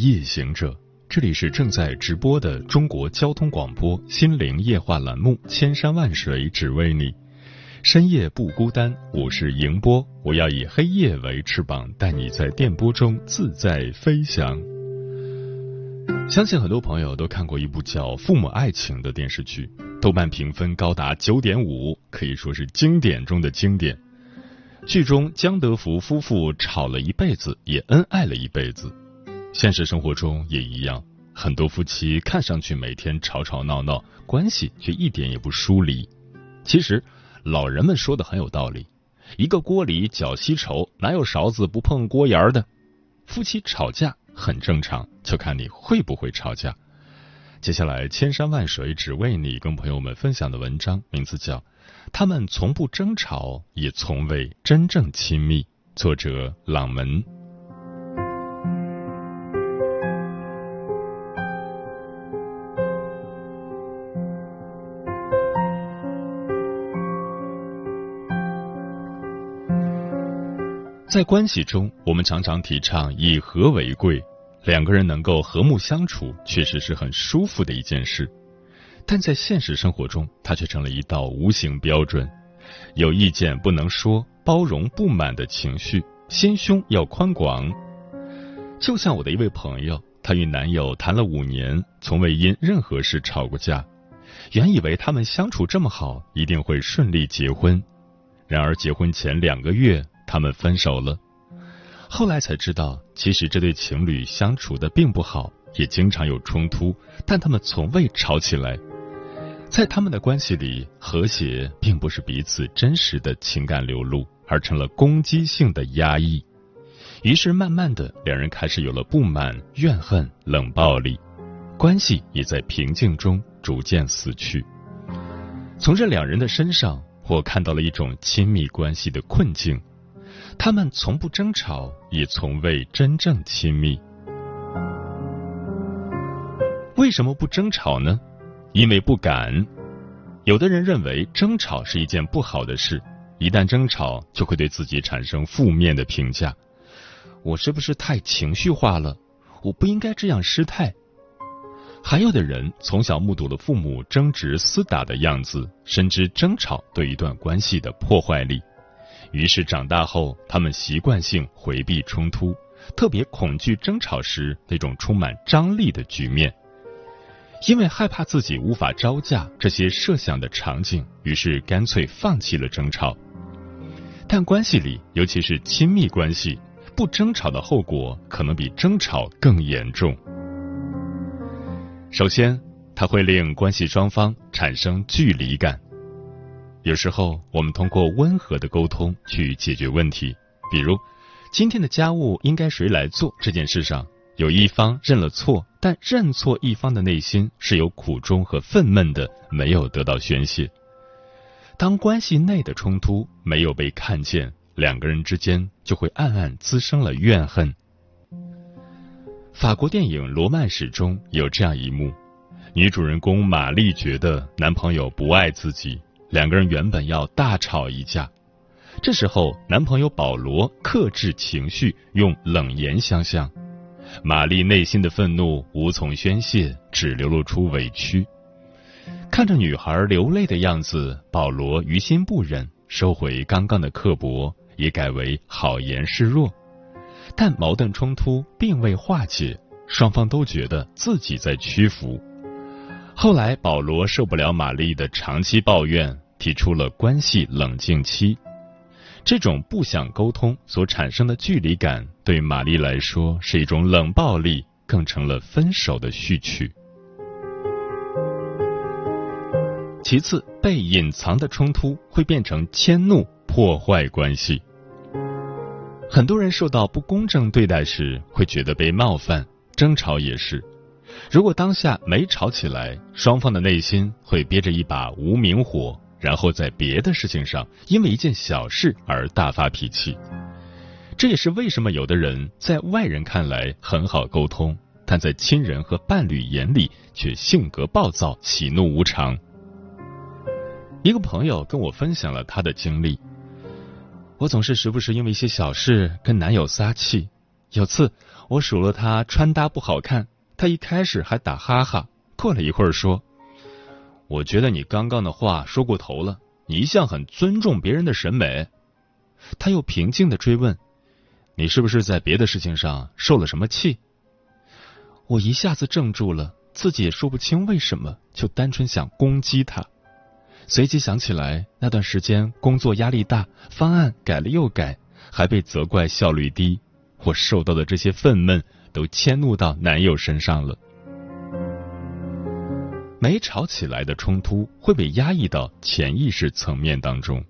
夜行者，这里是正在直播的中国交通广播心灵夜话栏目《千山万水只为你》。深夜不孤单，我是迎波，我要以黑夜为翅膀，带你在电波中自在飞翔。相信很多朋友都看过一部叫《父母爱情》的电视剧，豆瓣评分高达九点五，可以说是经典中的经典。剧中江德福夫妇吵了一辈子，也恩爱了一辈子。现实生活中也一样，很多夫妻看上去每天吵吵闹闹，关系却一点也不疏离。其实。老人们说的很有道理，一个锅里搅稀稠，哪有勺子不碰锅沿的？夫妻吵架很正常，就看你会不会吵架。接下来，千山万水只为你，跟朋友们分享的文章名字叫《他们从不争吵，也从未真正亲密》，作者朗门。在关系中，我们常常提倡以和为贵，两个人能够和睦相处，确实是很舒服的一件事。但在现实生活中，它却成了一道无形标准：有意见不能说，包容不满的情绪，心胸要宽广。就像我的一位朋友，她与男友谈了五年，从未因任何事吵过架，原以为他们相处这么好，一定会顺利结婚。然而结婚前两个月。他们分手了，后来才知道，其实这对情侣相处的并不好，也经常有冲突，但他们从未吵起来。在他们的关系里，和谐并不是彼此真实的情感流露，而成了攻击性的压抑。于是，慢慢的，两人开始有了不满、怨恨、冷暴力，关系也在平静中逐渐死去。从这两人的身上，我看到了一种亲密关系的困境。他们从不争吵，也从未真正亲密。为什么不争吵呢？因为不敢。有的人认为争吵是一件不好的事，一旦争吵就会对自己产生负面的评价。我是不是太情绪化了？我不应该这样失态。还有的人从小目睹了父母争执厮打的样子，深知争吵对一段关系的破坏力。于是长大后，他们习惯性回避冲突，特别恐惧争吵时那种充满张力的局面。因为害怕自己无法招架这些设想的场景，于是干脆放弃了争吵。但关系里，尤其是亲密关系，不争吵的后果可能比争吵更严重。首先，它会令关系双方产生距离感。有时候，我们通过温和的沟通去解决问题，比如今天的家务应该谁来做这件事上，有一方认了错，但认错一方的内心是有苦衷和愤懑的，没有得到宣泄。当关系内的冲突没有被看见，两个人之间就会暗暗滋生了怨恨。法国电影《罗曼史》中有这样一幕：女主人公玛丽觉得男朋友不爱自己。两个人原本要大吵一架，这时候男朋友保罗克制情绪，用冷言相向。玛丽内心的愤怒无从宣泄，只流露出委屈。看着女孩流泪的样子，保罗于心不忍，收回刚刚的刻薄，也改为好言示弱。但矛盾冲突并未化解，双方都觉得自己在屈服。后来，保罗受不了玛丽的长期抱怨，提出了关系冷静期。这种不想沟通所产生的距离感，对玛丽来说是一种冷暴力，更成了分手的序曲。其次，被隐藏的冲突会变成迁怒，破坏关系。很多人受到不公正对待时，会觉得被冒犯。争吵也是。如果当下没吵起来，双方的内心会憋着一把无名火，然后在别的事情上因为一件小事而大发脾气。这也是为什么有的人在外人看来很好沟通，但在亲人和伴侣眼里却性格暴躁、喜怒无常。一个朋友跟我分享了他的经历：我总是时不时因为一些小事跟男友撒气。有次我数落他穿搭不好看。他一开始还打哈哈，过了一会儿说：“我觉得你刚刚的话说过头了，你一向很尊重别人的审美。”他又平静的追问：“你是不是在别的事情上受了什么气？”我一下子怔住了，自己也说不清为什么，就单纯想攻击他。随即想起来那段时间工作压力大，方案改了又改，还被责怪效率低，我受到的这些愤懑。都迁怒到男友身上了，没吵起来的冲突会被压抑到潜意识层面当中，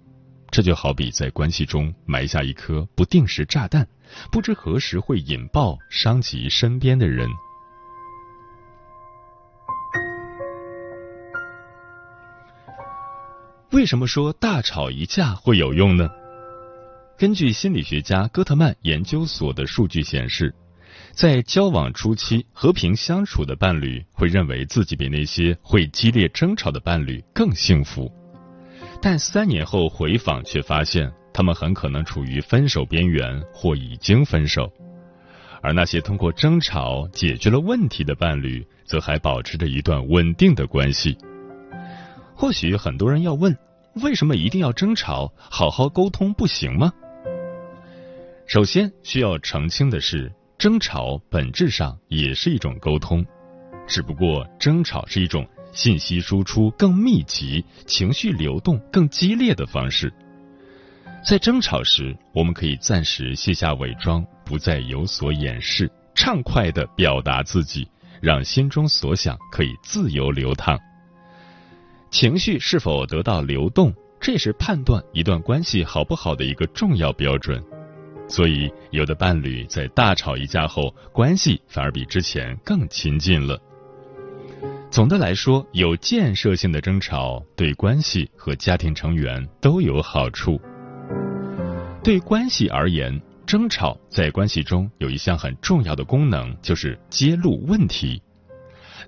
这就好比在关系中埋下一颗不定时炸弹，不知何时会引爆，伤及身边的人。为什么说大吵一架会有用呢？根据心理学家戈特曼研究所的数据显示。在交往初期，和平相处的伴侣会认为自己比那些会激烈争吵的伴侣更幸福，但三年后回访却发现，他们很可能处于分手边缘或已经分手。而那些通过争吵解决了问题的伴侣，则还保持着一段稳定的关系。或许很多人要问：为什么一定要争吵？好好沟通不行吗？首先需要澄清的是。争吵本质上也是一种沟通，只不过争吵是一种信息输出更密集、情绪流动更激烈的方式。在争吵时，我们可以暂时卸下伪装，不再有所掩饰，畅快的表达自己，让心中所想可以自由流淌。情绪是否得到流动，这也是判断一段关系好不好的一个重要标准。所以，有的伴侣在大吵一架后，关系反而比之前更亲近了。总的来说，有建设性的争吵对关系和家庭成员都有好处。对关系而言，争吵在关系中有一项很重要的功能，就是揭露问题。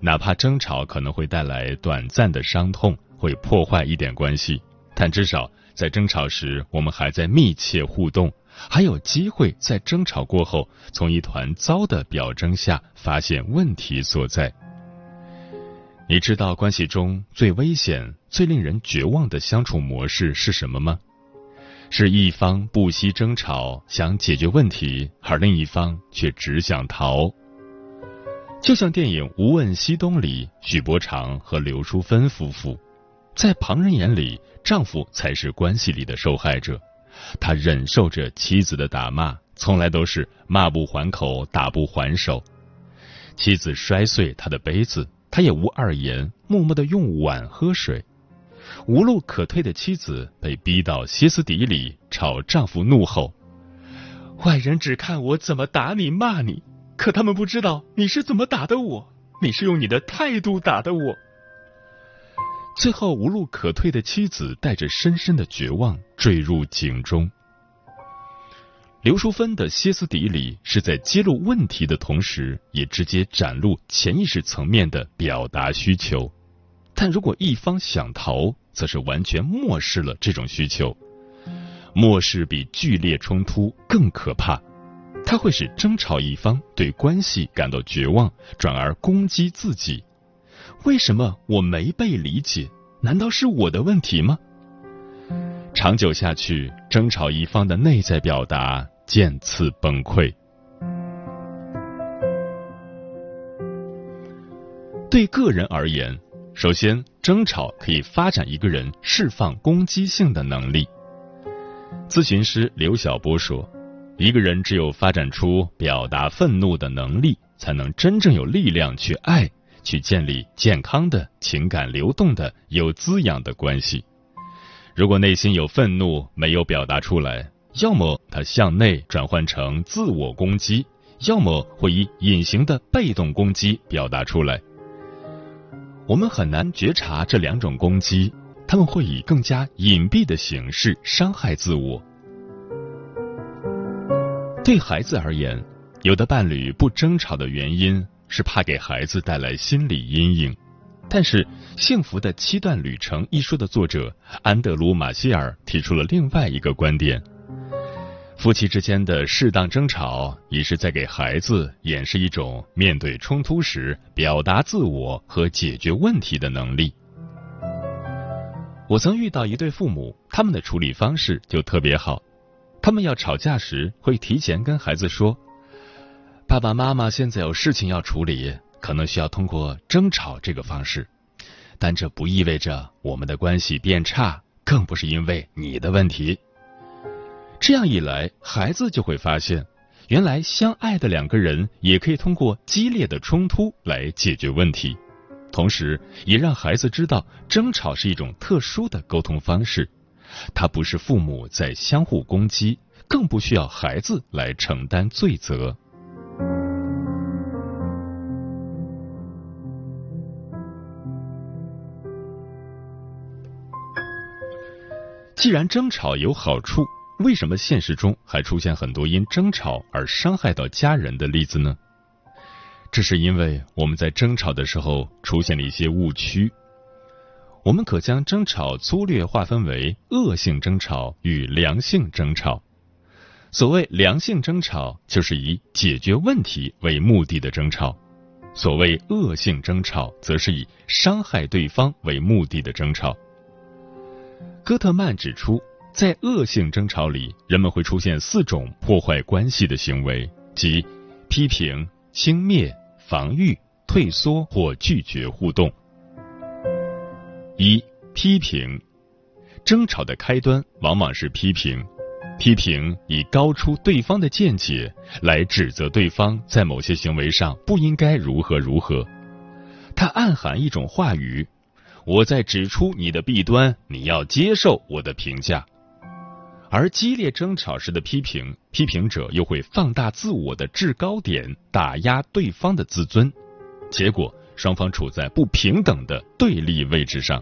哪怕争吵可能会带来短暂的伤痛，会破坏一点关系，但至少在争吵时，我们还在密切互动。还有机会在争吵过后，从一团糟的表征下发现问题所在。你知道关系中最危险、最令人绝望的相处模式是什么吗？是一方不惜争吵想解决问题，而另一方却只想逃。就像电影《无问西东》里，许伯常和刘淑芬夫妇，在旁人眼里，丈夫才是关系里的受害者。他忍受着妻子的打骂，从来都是骂不还口，打不还手。妻子摔碎他的杯子，他也无二言，默默的用碗喝水。无路可退的妻子被逼到歇斯底里，朝丈夫怒吼：“外人只看我怎么打你、骂你，可他们不知道你是怎么打的我，你是用你的态度打的我。”最后无路可退的妻子带着深深的绝望坠入井中。刘淑芬的歇斯底里是在揭露问题的同时，也直接展露潜意识层面的表达需求。但如果一方想逃，则是完全漠视了这种需求。漠视比剧烈冲突更可怕，它会使争吵一方对关系感到绝望，转而攻击自己。为什么我没被理解？难道是我的问题吗？长久下去，争吵一方的内在表达渐次崩溃。对个人而言，首先，争吵可以发展一个人释放攻击性的能力。咨询师刘晓波说：“一个人只有发展出表达愤怒的能力，才能真正有力量去爱。”去建立健康的情感流动的有滋养的关系。如果内心有愤怒没有表达出来，要么他向内转换成自我攻击，要么会以隐形的被动攻击表达出来。我们很难觉察这两种攻击，他们会以更加隐蔽的形式伤害自我。对孩子而言，有的伴侣不争吵的原因是怕给孩子带来心理阴影。但是，《幸福的七段旅程》一书的作者安德鲁·马歇尔提出了另外一个观点：夫妻之间的适当争吵，也是在给孩子演示一种面对冲突时表达自我和解决问题的能力。我曾遇到一对父母，他们的处理方式就特别好。他们要吵架时，会提前跟孩子说：“爸爸妈妈现在有事情要处理。”可能需要通过争吵这个方式，但这不意味着我们的关系变差，更不是因为你的问题。这样一来，孩子就会发现，原来相爱的两个人也可以通过激烈的冲突来解决问题，同时也让孩子知道，争吵是一种特殊的沟通方式，它不是父母在相互攻击，更不需要孩子来承担罪责。既然争吵有好处，为什么现实中还出现很多因争吵而伤害到家人的例子呢？这是因为我们在争吵的时候出现了一些误区。我们可将争吵粗略划分为恶性争吵与良性争吵。所谓良性争吵，就是以解决问题为目的的争吵；所谓恶性争吵，则是以伤害对方为目的的争吵。戈特曼指出，在恶性争吵里，人们会出现四种破坏关系的行为，即批评、轻蔑、防御、退缩或拒绝互动。一、批评。争吵的开端往往是批评，批评以高出对方的见解来指责对方在某些行为上不应该如何如何，它暗含一种话语。我在指出你的弊端，你要接受我的评价。而激烈争吵时的批评，批评者又会放大自我的制高点，打压对方的自尊，结果双方处在不平等的对立位置上。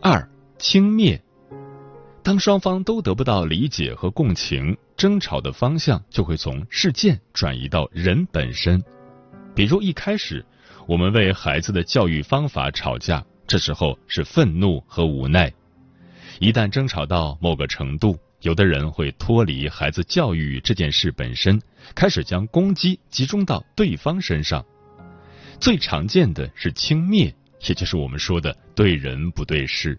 二、轻蔑，当双方都得不到理解和共情，争吵的方向就会从事件转移到人本身，比如一开始。我们为孩子的教育方法吵架，这时候是愤怒和无奈。一旦争吵到某个程度，有的人会脱离孩子教育这件事本身，开始将攻击集中到对方身上。最常见的是轻蔑，也就是我们说的对人不对事。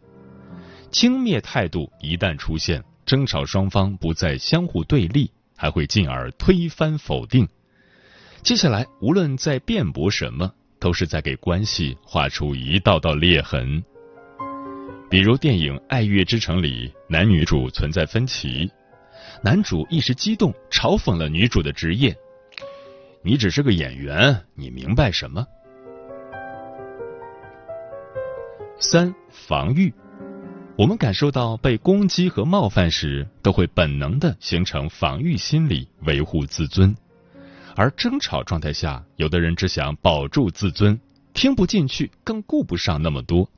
轻蔑态度一旦出现，争吵双方不再相互对立，还会进而推翻否定。接下来，无论在辩驳什么。都是在给关系画出一道道裂痕。比如电影《爱乐之城》里，男女主存在分歧，男主一时激动，嘲讽了女主的职业：“你只是个演员，你明白什么？”三防御，我们感受到被攻击和冒犯时，都会本能的形成防御心理，维护自尊。而争吵状态下，有的人只想保住自尊，听不进去，更顾不上那么多。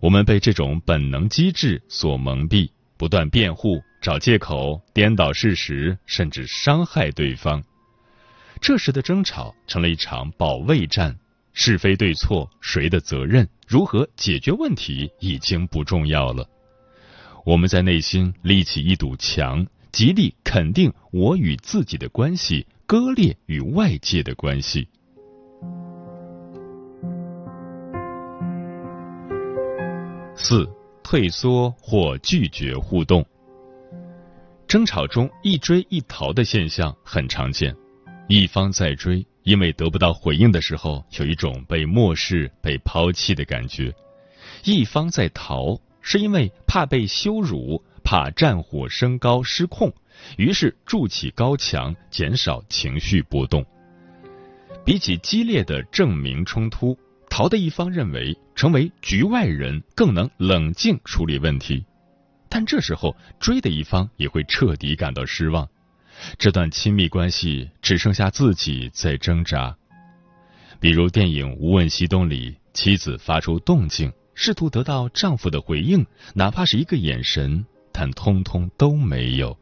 我们被这种本能机制所蒙蔽，不断辩护、找借口、颠倒事实，甚至伤害对方。这时的争吵成了一场保卫战，是非对错、谁的责任、如何解决问题已经不重要了。我们在内心立起一堵墙，极力肯定我与自己的关系。割裂与外界的关系。四、退缩或拒绝互动。争吵中一追一逃的现象很常见，一方在追，因为得不到回应的时候，有一种被漠视、被抛弃的感觉；一方在逃，是因为怕被羞辱，怕战火升高失控。于是筑起高墙，减少情绪波动。比起激烈的证明冲突，逃的一方认为成为局外人更能冷静处理问题，但这时候追的一方也会彻底感到失望。这段亲密关系只剩下自己在挣扎。比如电影《无问西东》里，妻子发出动静，试图得到丈夫的回应，哪怕是一个眼神，但通通都没有。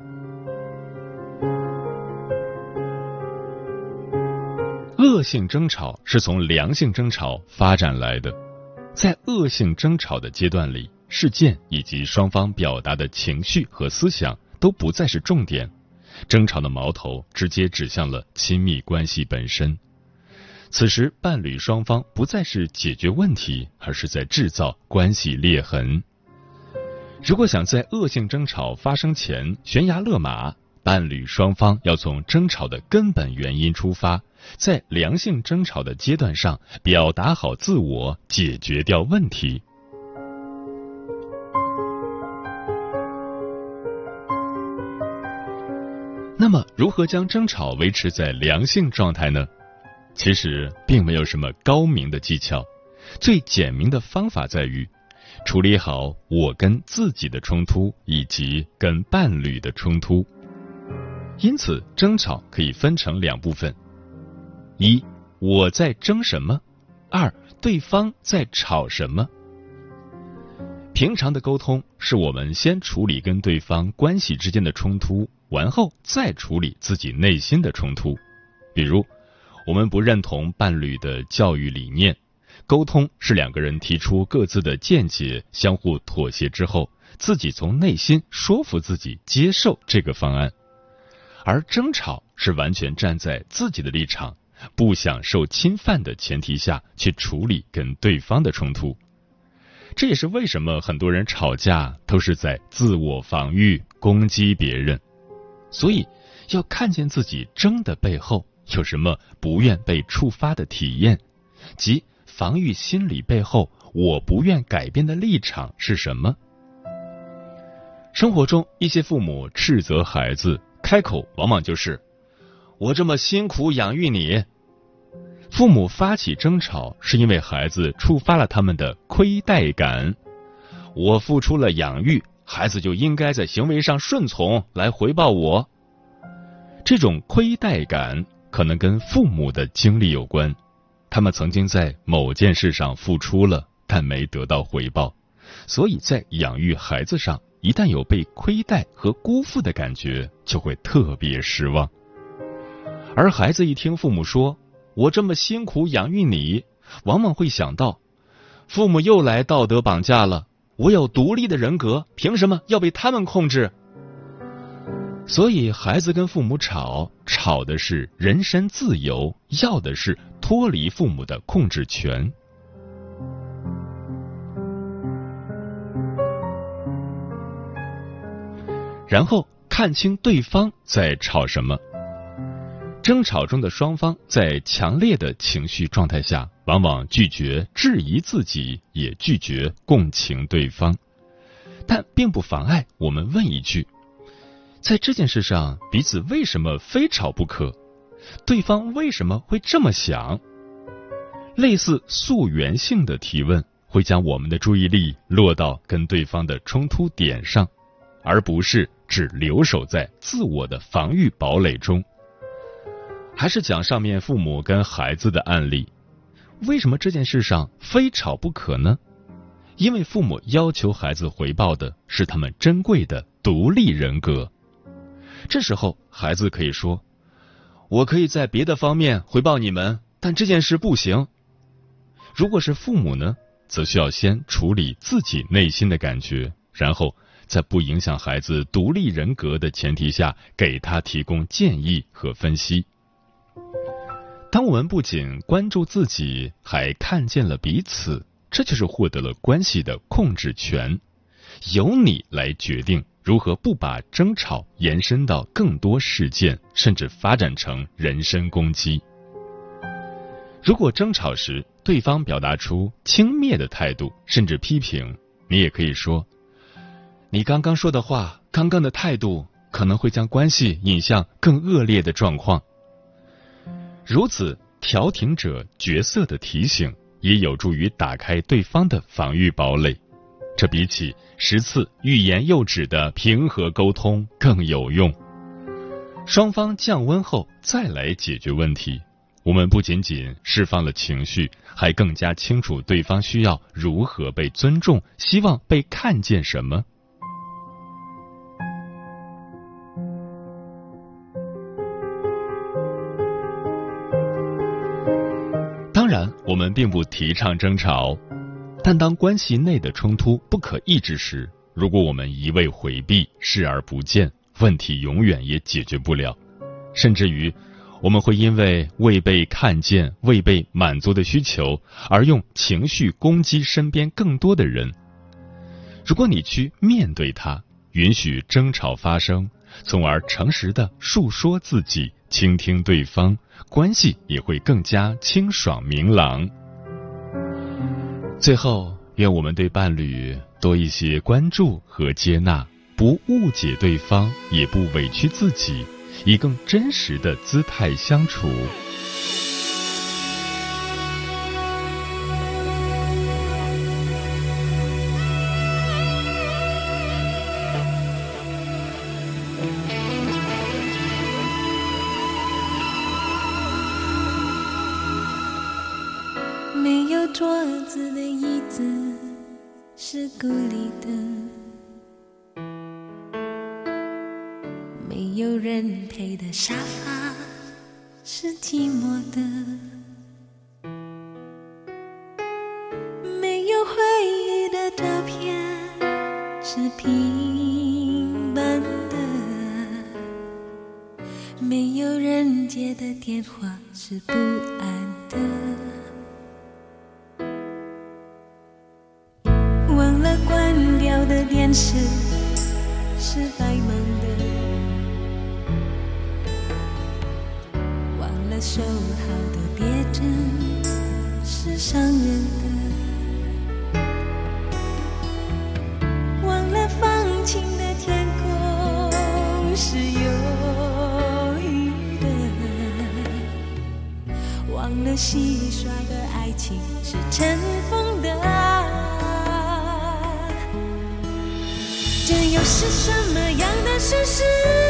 恶性争吵是从良性争吵发展来的，在恶性争吵的阶段里，事件以及双方表达的情绪和思想都不再是重点，争吵的矛头直接指向了亲密关系本身。此时，伴侣双方不再是解决问题，而是在制造关系裂痕。如果想在恶性争吵发生前悬崖勒马，伴侣双方要从争吵的根本原因出发。在良性争吵的阶段上，表达好自我，解决掉问题。那么，如何将争吵维持在良性状态呢？其实并没有什么高明的技巧，最简明的方法在于处理好我跟自己的冲突以及跟伴侣的冲突。因此，争吵可以分成两部分。一，我在争什么？二，对方在吵什么？平常的沟通是我们先处理跟对方关系之间的冲突，完后再处理自己内心的冲突。比如，我们不认同伴侣的教育理念，沟通是两个人提出各自的见解，相互妥协之后，自己从内心说服自己接受这个方案。而争吵是完全站在自己的立场。不想受侵犯的前提下去处理跟对方的冲突，这也是为什么很多人吵架都是在自我防御、攻击别人。所以，要看见自己争的背后有什么不愿被触发的体验，即防御心理背后我不愿改变的立场是什么。生活中，一些父母斥责孩子，开口往往就是。我这么辛苦养育你，父母发起争吵是因为孩子触发了他们的亏待感。我付出了养育，孩子就应该在行为上顺从来回报我。这种亏待感可能跟父母的经历有关，他们曾经在某件事上付出了，但没得到回报，所以在养育孩子上，一旦有被亏待和辜负的感觉，就会特别失望。而孩子一听父母说“我这么辛苦养育你”，往往会想到，父母又来道德绑架了。我有独立的人格，凭什么要被他们控制？所以，孩子跟父母吵，吵的是人身自由，要的是脱离父母的控制权。然后看清对方在吵什么。争吵中的双方在强烈的情绪状态下，往往拒绝质疑自己，也拒绝共情对方。但并不妨碍我们问一句：在这件事上，彼此为什么非吵不可？对方为什么会这么想？类似溯源性的提问，会将我们的注意力落到跟对方的冲突点上，而不是只留守在自我的防御堡垒中。还是讲上面父母跟孩子的案例，为什么这件事上非吵不可呢？因为父母要求孩子回报的是他们珍贵的独立人格。这时候，孩子可以说：“我可以在别的方面回报你们，但这件事不行。”如果是父母呢，则需要先处理自己内心的感觉，然后在不影响孩子独立人格的前提下，给他提供建议和分析。当我们不仅关注自己，还看见了彼此，这就是获得了关系的控制权。由你来决定如何不把争吵延伸到更多事件，甚至发展成人身攻击。如果争吵时对方表达出轻蔑的态度，甚至批评，你也可以说：“你刚刚说的话，刚刚的态度，可能会将关系引向更恶劣的状况。”如此调停者角色的提醒，也有助于打开对方的防御堡垒。这比起十次欲言又止的平和沟通更有用。双方降温后再来解决问题，我们不仅仅释放了情绪，还更加清楚对方需要如何被尊重，希望被看见什么。们并不提倡争吵，但当关系内的冲突不可抑制时，如果我们一味回避、视而不见。问题永远也解决不了，甚至于我们会因为未被看见、未被满足的需求而用情绪攻击身边更多的人。如果你去面对它，允许争吵发生，从而诚实的述说自己，倾听对方，关系也会更加清爽明朗。最后，愿我们对伴侣多一些关注和接纳。不误解对方，也不委屈自己，以更真实的姿态相处。有人陪的沙发是寂寞的，没有回忆的照片是平板的，没有人接的电话是不忘了洗刷的爱情是尘封的，这又是什么样的事实？